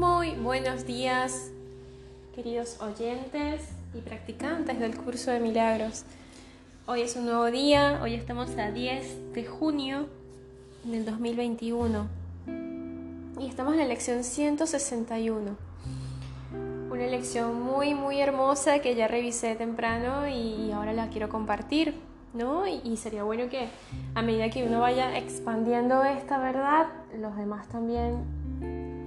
Muy buenos días, queridos oyentes y practicantes del curso de milagros. Hoy es un nuevo día, hoy estamos a 10 de junio del 2021 y estamos en la lección 161. Una lección muy, muy hermosa que ya revisé temprano y ahora la quiero compartir, ¿no? Y, sería bueno que a medida que uno vaya expandiendo esta verdad, los demás también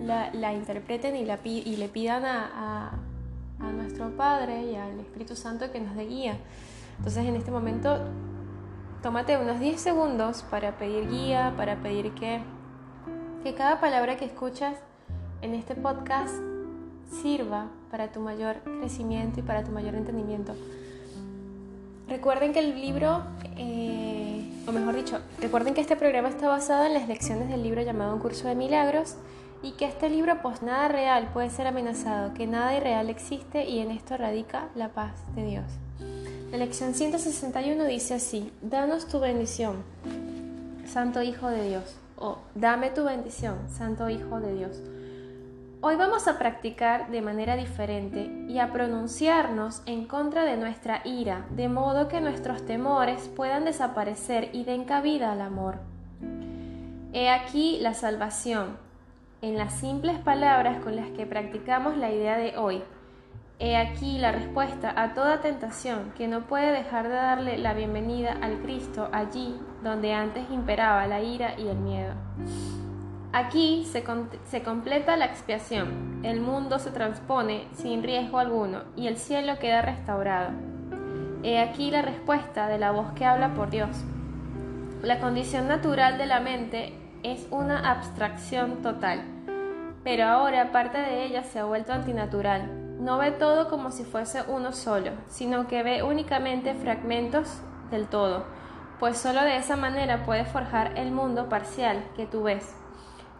la, interpreten y, le pidan a, nuestro Padre y al Espíritu Santo que nos dé guía. Entonces en este momento tómate unos 10 segundos para pedir guía, para pedir que, que cada palabra que escuchas en este podcast sirva para tu mayor crecimiento y para tu mayor entendimiento. Recuerden que el libro, eh, o mejor dicho, recuerden que este programa está basado en las lecciones del libro llamado Un Curso de Milagros y que este libro pues nada real puede ser amenazado, que nada irreal existe y en esto radica la paz de Dios. La lección 161 dice así, danos tu bendición, Santo Hijo de Dios, o dame tu bendición, Santo Hijo de Dios. Hoy vamos a practicar de manera diferente y a pronunciarnos en contra de nuestra ira, de modo que nuestros temores puedan desaparecer y den cabida al amor. He aquí la salvación, en las simples palabras con las que practicamos la idea de hoy. He aquí la respuesta a toda tentación que no puede dejar de darle la bienvenida al Cristo allí donde antes imperaba la ira y el miedo. Aquí se, completa la expiación, el mundo se transpone sin riesgo alguno y el cielo queda restaurado. He aquí la respuesta de la voz que habla por Dios. La condición natural de la mente es una abstracción total pero ahora parte de ella se ha vuelto antinatural. No ve todo como si fuese uno solo, sino que ve únicamente fragmentos del todo, pues solo de esa manera puede forjar el mundo parcial que tú ves.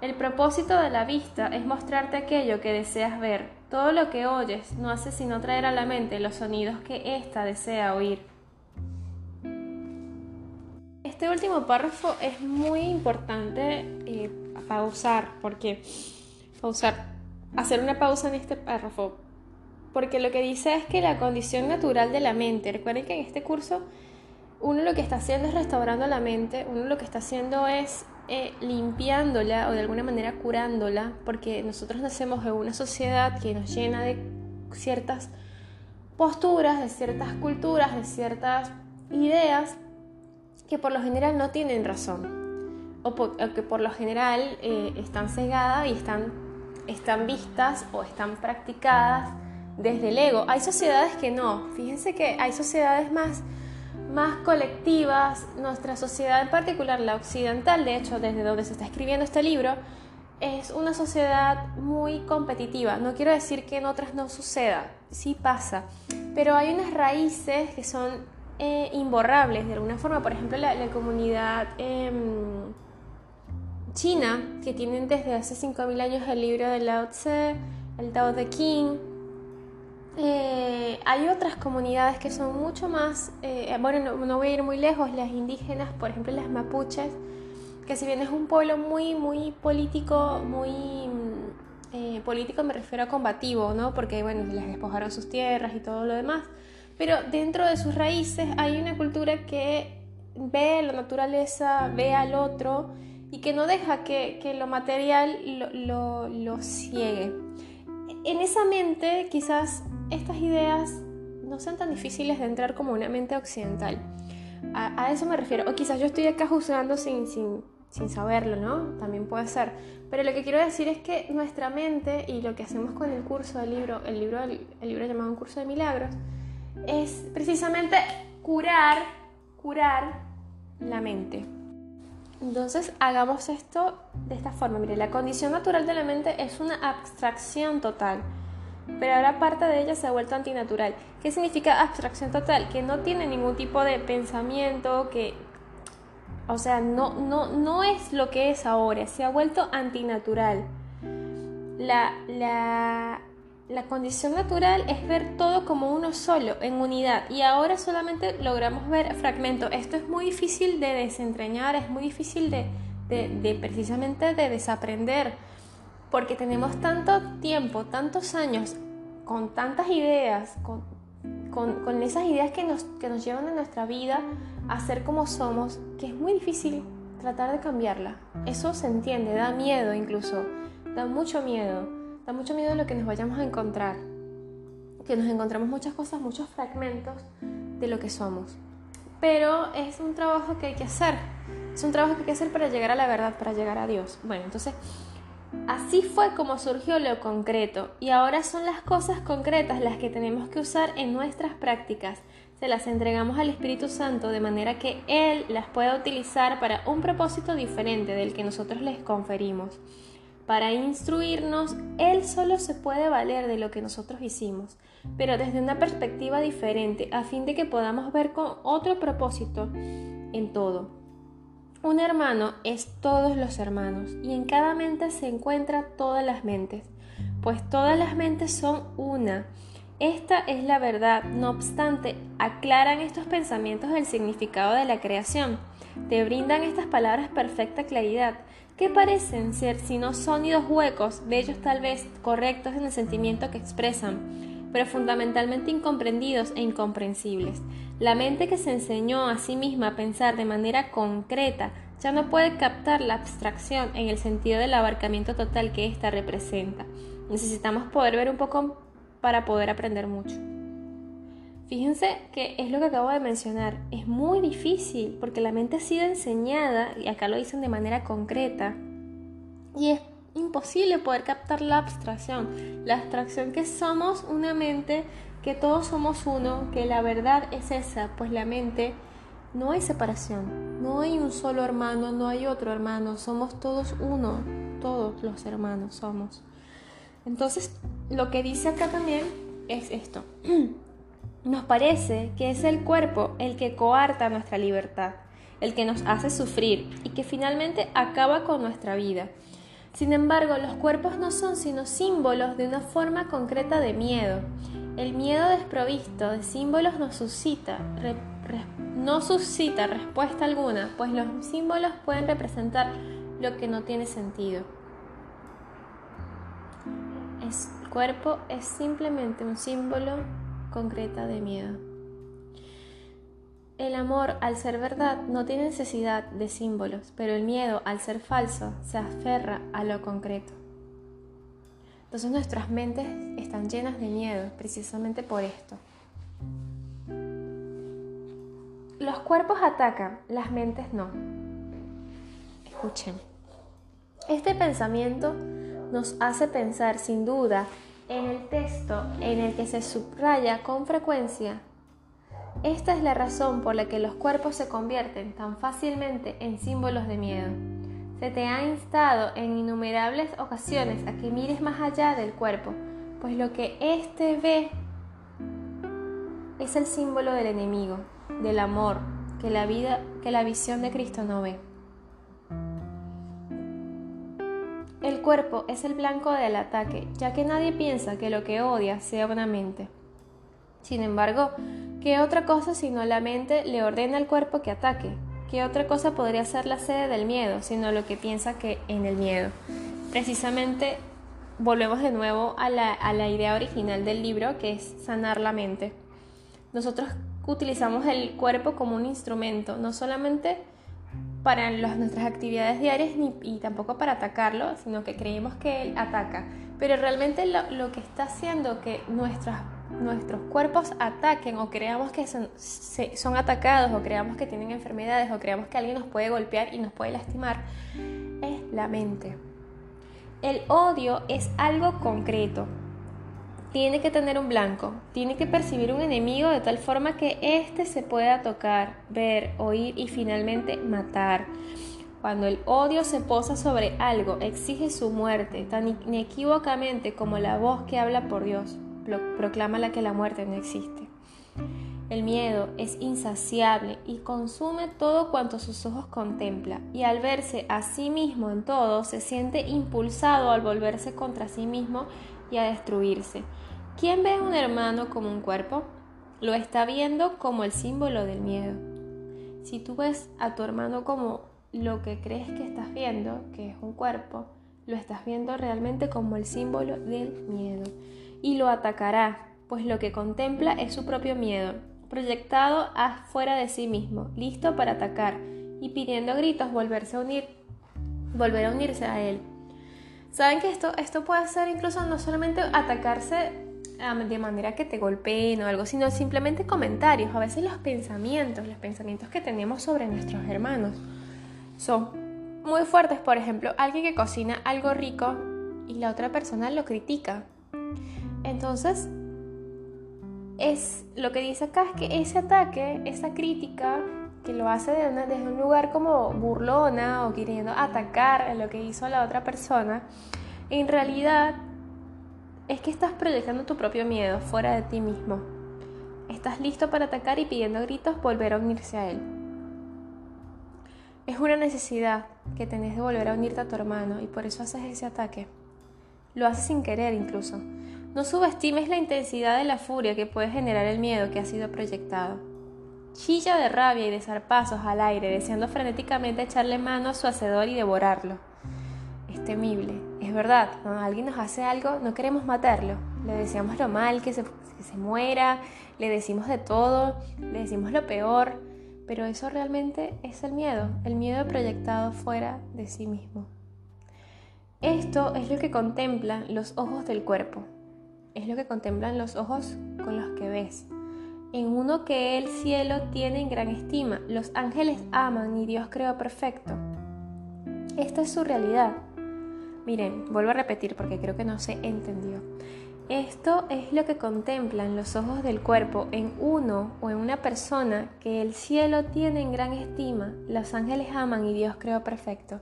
El propósito de la vista es mostrarte aquello que deseas ver. Todo lo que oyes no hace sino traer a la mente los sonidos que ésta desea oír. Este último párrafo es muy importante eh, pausar porque hacer una pausa en este párrafo, porque lo que dice es que la condición natural de la mente, recuerden que en este curso uno lo que está haciendo es restaurando la mente, uno lo que está haciendo es eh, limpiándola o de alguna manera curándola, porque nosotros nacemos en una sociedad que nos llena de ciertas posturas, de ciertas culturas, de ciertas ideas que por lo general no tienen razón o, que por lo general eh, están cegadas y están están vistas o están practicadas desde el ego. Hay sociedades que no. Fíjense que hay sociedades más, más colectivas. Nuestra sociedad en particular, la occidental, de hecho, desde donde se está escribiendo este libro, es una sociedad muy competitiva. No quiero decir que en otras no suceda, sí pasa, pero hay unas raíces que son eh, imborrables de alguna forma. Por ejemplo, la, comunidad... Em, China, que tienen desde hace 5.000 años el libro de Lao Tse, el Tao Te King. Eh, hay otras comunidades que son mucho más, eh, bueno, no, voy a ir muy lejos, las indígenas, por ejemplo las mapuches, que si bien es un pueblo muy, muy político, muy eh, político me refiero a combativo, ¿no? Porque, bueno, les despojaron sus tierras y todo lo demás, pero dentro de sus raíces hay una cultura que ve la naturaleza, ve al otro, y que no deja que, lo material lo, ciegue. En esa mente quizás estas ideas no sean tan difíciles de entrar como una mente occidental. A, eso me refiero. O quizás yo estoy acá juzgando sin, sin, sin, saberlo, ¿no? También puede ser. Pero lo que quiero decir es que nuestra mente y lo que hacemos con el curso del libro, el libro, el libro llamado Un curso de milagros, es precisamente curar, curar la mente. Entonces hagamos esto de esta forma. Mire, la condición natural de la mente es una abstracción total, pero ahora parte de ella se ha vuelto antinatural. ¿Qué significa abstracción total? Que no tiene ningún tipo de pensamiento, que, o sea, no, no, no es lo que es ahora, se ha vuelto antinatural. La, la, la condición natural es ver todo como uno solo, en unidad, y ahora solamente logramos ver fragmentos. Esto es muy difícil de desentrañar, es muy difícil de, de, precisamente de desaprender, porque tenemos tanto tiempo, tantos años, con tantas ideas, con, con, esas ideas que nos, que nos llevan en nuestra vida a ser como somos, que es muy difícil tratar de cambiarla. Eso se entiende, da miedo incluso, da mucho miedo, da mucho miedo lo que nos vayamos a encontrar, que nos encontramos muchas cosas, muchos fragmentos de lo que somos. Pero es un trabajo que hay que hacer, es un trabajo que hay que hacer para llegar a la verdad, para llegar a Dios. Bueno, entonces Así fue como surgió lo concreto y ahora son las cosas concretas las que tenemos que usar en nuestras prácticas. Se las entregamos al Espíritu Santo de manera que Él las pueda utilizar para un propósito diferente del que nosotros les conferimos. Para instruirnos, Él solo se puede valer de lo que nosotros hicimos, pero desde una perspectiva diferente, a fin de que podamos ver con otro propósito en todo. Un hermano es todos los hermanos y en cada mente se encuentra todas las mentes, pues todas las mentes son una. Esta es la verdad, no obstante, aclaran estos pensamientos el significado de la creación. Te brindan estas palabras perfecta claridad, que parecen ser sino sonidos huecos, bellos tal vez, correctos en el sentimiento que expresan, pero fundamentalmente incomprendidos e incomprensibles. La mente que se enseñó a sí misma a pensar de manera concreta ya no puede captar la abstracción en el sentido del abarcamiento total que ésta representa. Necesitamos poder ver un poco para poder aprender mucho. Fíjense que es lo que acabo de mencionar, es muy difícil porque la mente ha sido enseñada, y acá lo dicen de manera concreta, y es imposible poder captar la abstracción, la abstracción que somos una mente que todos somos uno, que la verdad es esa, pues la mente no hay separación, no hay un solo hermano, no hay otro hermano, somos todos uno, todos los hermanos somos. Entonces, lo que dice acá también es esto. Nos parece que es el cuerpo el que coarta nuestra libertad, el que nos hace sufrir y que finalmente acaba con nuestra vida. Sin embargo, los cuerpos no son sino símbolos de una forma concreta de miedo el miedo desprovisto de símbolos no suscita, respuesta alguna, pues los símbolos pueden representar lo que no tiene sentido. El cuerpo es simplemente un símbolo concreta de miedo. El amor, al ser verdad, no tiene necesidad de símbolos, pero el miedo, al ser falso, se aferra a lo concreto. Entonces nuestras mentes están llenas de miedo precisamente por esto. Los cuerpos atacan, las mentes no. Escuchen. Este pensamiento nos hace pensar sin duda en el texto en el que se subraya con frecuencia. Esta es la razón por la que los cuerpos se convierten tan fácilmente en símbolos de miedo se te ha instado en innumerables ocasiones a que mires más allá del cuerpo, pues lo que éste ve es el símbolo del enemigo, del amor, que la vida, que la visión de Cristo no ve. El cuerpo es el blanco del ataque, ya que nadie piensa que lo que odia sea una mente. Sin embargo, ¿qué otra cosa sino la mente le ordena al cuerpo que ataque? ¿Qué otra cosa podría ser la sede del miedo, sino lo que piensa que en el miedo? Precisamente volvemos de nuevo a la, idea original del libro, que es sanar la mente. Nosotros utilizamos el cuerpo como un instrumento, no solamente para nuestras actividades diarias ni, y tampoco para atacarlo, sino que creemos que él ataca. Pero realmente lo, que está haciendo que nuestros cuerpos ataquen o creamos que son, son, atacados o creamos que tienen enfermedades o creamos que alguien nos puede golpear y nos puede lastimar, es la mente. El odio es algo concreto. Tiene que tener un blanco, tiene que percibir un enemigo de tal forma que éste se pueda tocar, ver, oír y finalmente matar. Cuando el odio se posa sobre algo, exige su muerte, tan inequívocamente como la voz que habla por Dios proclama la que la muerte no existe. El miedo es insaciable y consume todo cuanto sus ojos contempla, y al verse a sí mismo en todo, se siente impulsado al volverse contra sí mismo y a destruirse. ¿Quién ve a un hermano como un cuerpo? Lo está viendo como el símbolo del miedo. Si tú ves a tu hermano como lo que crees que estás viendo, que es un cuerpo, lo estás viendo realmente como el símbolo del miedo y lo atacará, pues lo que contempla es su propio miedo, proyectado afuera de sí mismo, listo para atacar y pidiendo gritos volverse a unir, volver a unirse a él. Saben que esto, esto puede ser incluso no solamente atacarse de manera que te golpeen o algo, sino simplemente comentarios. A veces los pensamientos, los pensamientos que tenemos sobre nuestros hermanos son muy fuertes. Por ejemplo, alguien que cocina algo rico y la otra persona lo critica. Entonces, es lo que dice acá es que ese ataque, esa crítica que lo hace desde un lugar como burlona o queriendo atacar lo que hizo la otra persona, en realidad es que estás proyectando tu propio miedo fuera de ti mismo. Estás listo para atacar y pidiendo gritos volver a unirse a él. Es una necesidad que tenés de volver a unirte a tu hermano y por eso haces ese ataque. Lo haces sin querer incluso. No subestimes la intensidad de la furia que puede generar el miedo que ha sido proyectado. Chilla de rabia y de zarpazos al aire, deseando frenéticamente echarle mano a su hacedor y devorarlo. Es temible, es verdad, cuando alguien nos hace algo no queremos matarlo, le deseamos lo mal, que se, que se muera, le decimos de todo, le decimos lo peor, pero eso realmente es el miedo, el miedo proyectado fuera de sí mismo. Esto es lo que contemplan los ojos del cuerpo, es lo que contemplan los ojos con los que ves en uno que el cielo tiene en gran estima. Los ángeles aman y Dios creó perfecto. Esta es su realidad. Miren, vuelvo a repetir porque creo que no se entendió. Esto es lo que contemplan los ojos del cuerpo en uno o en una persona que el cielo tiene en gran estima. Los ángeles aman y Dios creó perfecto.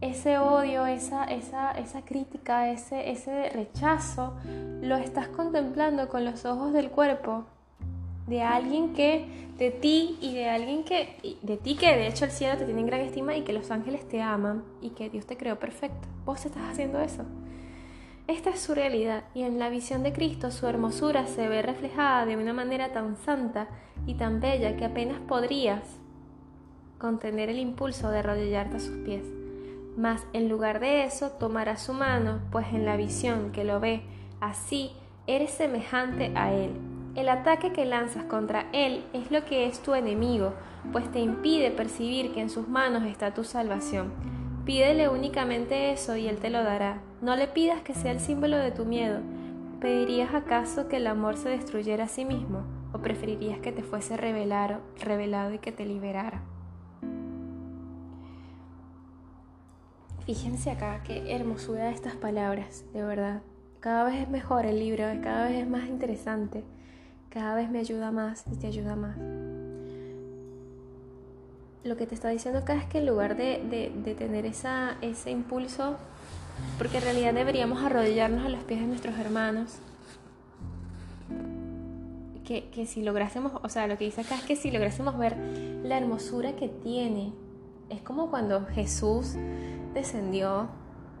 Ese odio, esa, esa, esa crítica, ese, ese rechazo, lo estás contemplando con los ojos del cuerpo de alguien que, de ti y de alguien que, de ti que de hecho el cielo te tiene en gran estima y que los ángeles te aman y que Dios te creó perfecto. Vos estás haciendo eso. Esta es su realidad y en la visión de Cristo su hermosura se ve reflejada de una manera tan santa y tan bella que apenas podrías contener el impulso de arrodillarte a sus pies. Mas en lugar de eso tomarás su mano, pues en la visión que lo ve así eres semejante a Él el ataque que lanzas contra él es lo que es tu enemigo, pues te impide percibir que en sus manos está tu salvación. Pídele únicamente eso y él te lo dará. No le pidas que sea el símbolo de tu miedo. ¿Pedirías acaso que el amor se destruyera a sí mismo? ¿O preferirías que te fuese revelado, revelado y que te liberara? Fíjense acá qué hermosura estas palabras, de verdad. Cada vez es mejor el libro, cada vez es más interesante cada vez me ayuda más y te ayuda más. Lo que te está diciendo acá es que en lugar de, tener esa, ese impulso, porque en realidad deberíamos arrodillarnos a los pies de nuestros hermanos, que, que, si lográsemos, o sea, lo que dice acá es que si lográsemos ver la hermosura que tiene, es como cuando Jesús descendió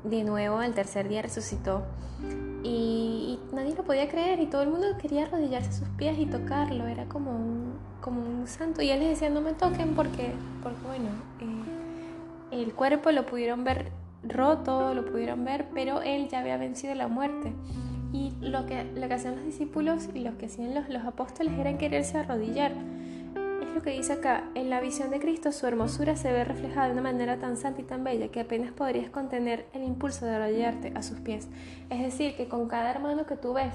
de nuevo al tercer día, resucitó y, nadie lo podía creer y todo el mundo quería arrodillarse a sus pies y tocarlo, era como un, como un santo. Y él les decía, no me toquen porque, porque bueno, eh, el cuerpo lo pudieron ver roto, lo pudieron ver, pero él ya había vencido la muerte. Y lo que, lo que hacían los discípulos y lo que hacían los, los apóstoles era quererse arrodillar lo que dice acá, en la visión de Cristo su hermosura se ve reflejada de una manera tan santa y tan bella que apenas podrías contener el impulso de arrodillarte a sus pies. Es decir, que con cada hermano que tú ves,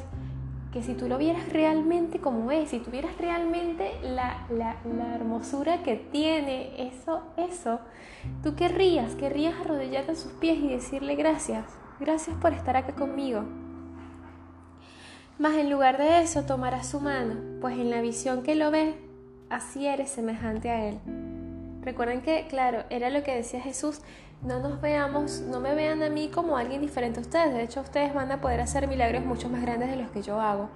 que si tú lo vieras realmente como es, si tuvieras realmente la, la, hermosura que tiene, eso, eso, tú querrías, querrías arrodillarte a sus pies y decirle gracias, gracias por estar acá conmigo. Mas en lugar de eso tomarás su mano, pues en la visión que lo ves así eres semejante a Él. Recuerden que, claro, era lo que decía Jesús, no nos veamos, no me vean a mí como alguien diferente a ustedes, de hecho ustedes van a poder hacer milagros mucho más grandes de los que yo hago.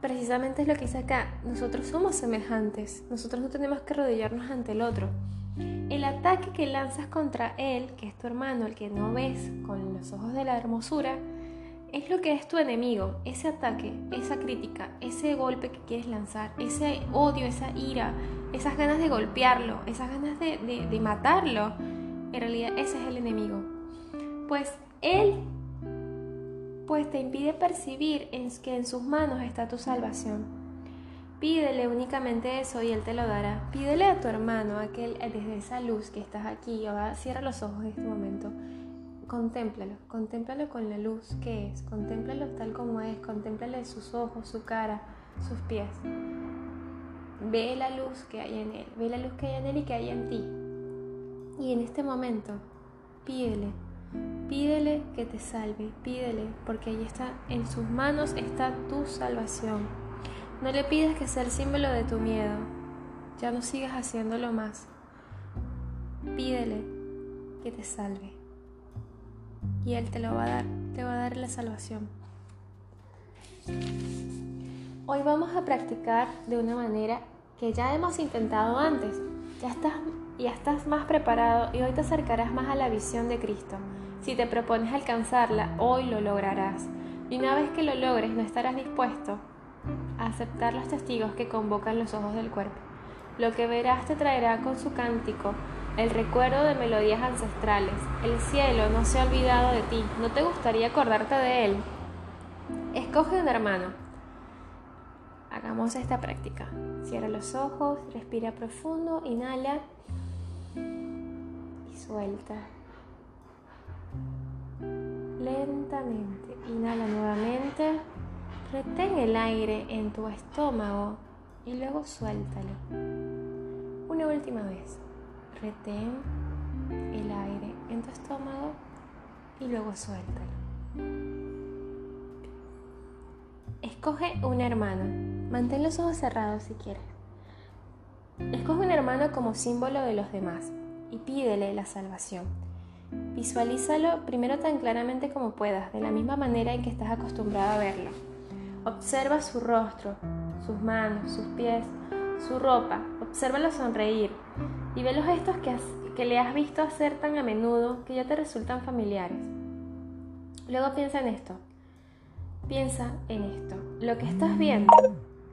Precisamente es lo que dice acá, nosotros somos semejantes, nosotros no tenemos que arrodillarnos ante el otro. El ataque que lanzas contra él, que es tu hermano, el que no ves con los ojos de la hermosura, es lo que es tu enemigo, ese ataque, esa crítica, ese golpe que quieres lanzar, ese odio, esa ira, esas ganas de golpearlo, esas ganas de, matarlo. En realidad ese es el enemigo. pues Él pues te impide percibir en que en sus manos está tu salvación. Pídele únicamente eso y Él te lo dará. Pídele a tu hermano, aquel desde esa luz que estás aquí, ahora cierra los ojos en este momento. Contémplalo, contémplalo con la luz que es, contémplalo tal como es, contémplale sus ojos, su cara, sus pies. Ve la luz que hay en Él, ve la luz que hay en Él y que hay en ti. Y en este momento, pídele, pídele que te salve, pídele, porque ahí está, en sus manos está tu salvación. No le pidas que sea el símbolo de tu miedo, ya no sigas haciéndolo más. Pídele que te salve. Y Él te lo va a dar, te va a dar la salvación. Hoy vamos a practicar de una manera que ya hemos intentado antes. Ya estás, ya estás más preparado y hoy te acercarás más a la visión de Cristo. Si te propones alcanzarla, hoy lo lograrás. Y una vez que lo logres, no estarás dispuesto a aceptar los testigos que convocan los ojos del cuerpo. Lo que verás te traerá con su cántico el recuerdo de melodías ancestrales. El cielo no se ha olvidado de ti. ¿No te gustaría acordarte de él? Escoge un hermano Hagamos esta práctica. Cierra los ojos, respira profundo, inhala y suelta. Lentamente, inhala nuevamente, retén el aire en tu estómago y luego suéltalo. Una última vez, retén el aire en tu estómago y luego suéltalo. Escoge un hermano Mantén los ojos cerrados si quieres. Escoge un hermano como símbolo de los demás y pídele la salvación. Visualízalo primero tan claramente como puedas, de la misma manera en que estás acostumbrado a verlo. Observa su rostro, sus manos, sus pies, su ropa. Obsérvalo sonreír y ve los gestos que, que le has visto hacer tan a menudo que ya te resultan familiares. Luego piensa en esto. Piensa en esto. Lo que estás viendo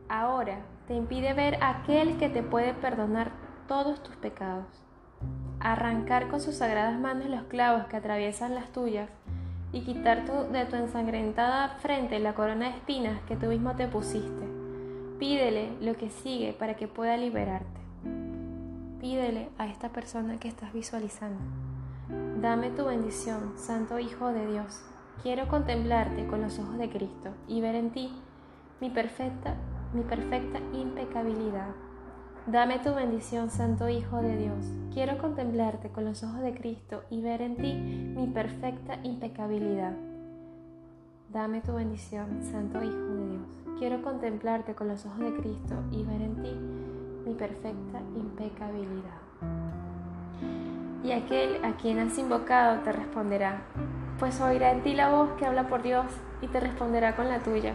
ahora te impide ver aquel que te puede perdonar todos tus pecados, arrancar con sus sagradas manos los clavos que atraviesan las tuyas y quitar de tu ensangrentada frente la corona de espinas que tú mismo te pusiste. Pídele lo que sigue para que pueda liberarte. Pídele a esta persona que estás visualizando. Dame tu bendición, Santo Hijo de Dios. Quiero contemplarte con los ojos de Cristo y ver en ti mi perfecta mi perfecta impecabilidad. Dame tu bendición, Santo Hijo de Dios. Quiero contemplarte con los ojos de Cristo y ver en ti mi perfecta impecabilidad. Dame tu bendición, Santo Hijo de Dios. Quiero contemplarte con los ojos de Cristo y ver en ti mi perfecta impecabilidad. Y aquel a quien has invocado te responderá, pues oirá en ti la voz que habla por Dios y te responderá con la tuya.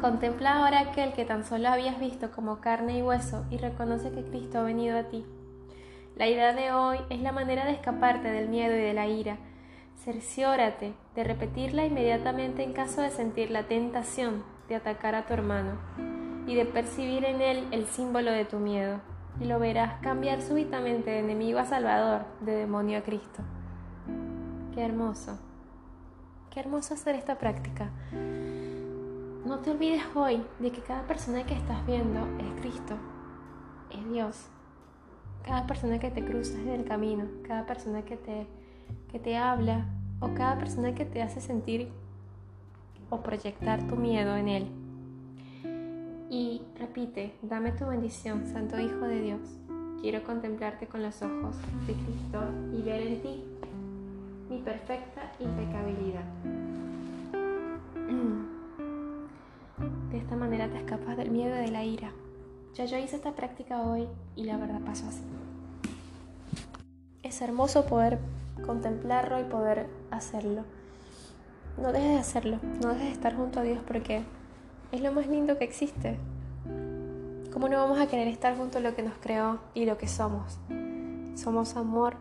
Contempla ahora aquel que tan solo habías visto como carne y hueso y reconoce que Cristo ha venido a ti. La idea de hoy es la manera de escaparte del miedo y de la ira. Cerciórate de repetirla inmediatamente en caso de sentir la tentación de atacar a tu hermano y de percibir en él el símbolo de tu miedo, y lo verás cambiar súbitamente de enemigo a salvador, de demonio a Cristo. Qué hermoso, qué hermoso hacer esta práctica. No te olvides hoy de que cada persona que estás viendo es Cristo, es Dios. Cada persona que te cruza en el camino, cada persona que te, que te habla o cada persona que te hace sentir o proyectar tu miedo en Él. Y repite, dame tu bendición, Santo Hijo de Dios. Quiero contemplarte con los ojos de Cristo y ver en ti mi perfecta impecabilidad. De esta manera te escapas del miedo y de la ira. Ya yo hice esta práctica hoy y la verdad pasó así. Es hermoso poder contemplarlo y poder hacerlo. No dejes de hacerlo, no dejes de estar junto a Dios porque es lo más lindo que existe. ¿Cómo no vamos a querer estar junto a lo que nos creó y lo que somos? Somos amor.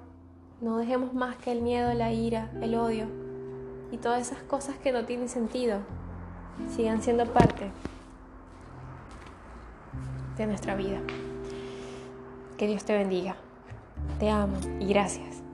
No dejemos más que el miedo, la ira, el odio y todas esas cosas que no tienen sentido sigan siendo parte de nuestra vida. Que Dios te bendiga. Te amo y gracias.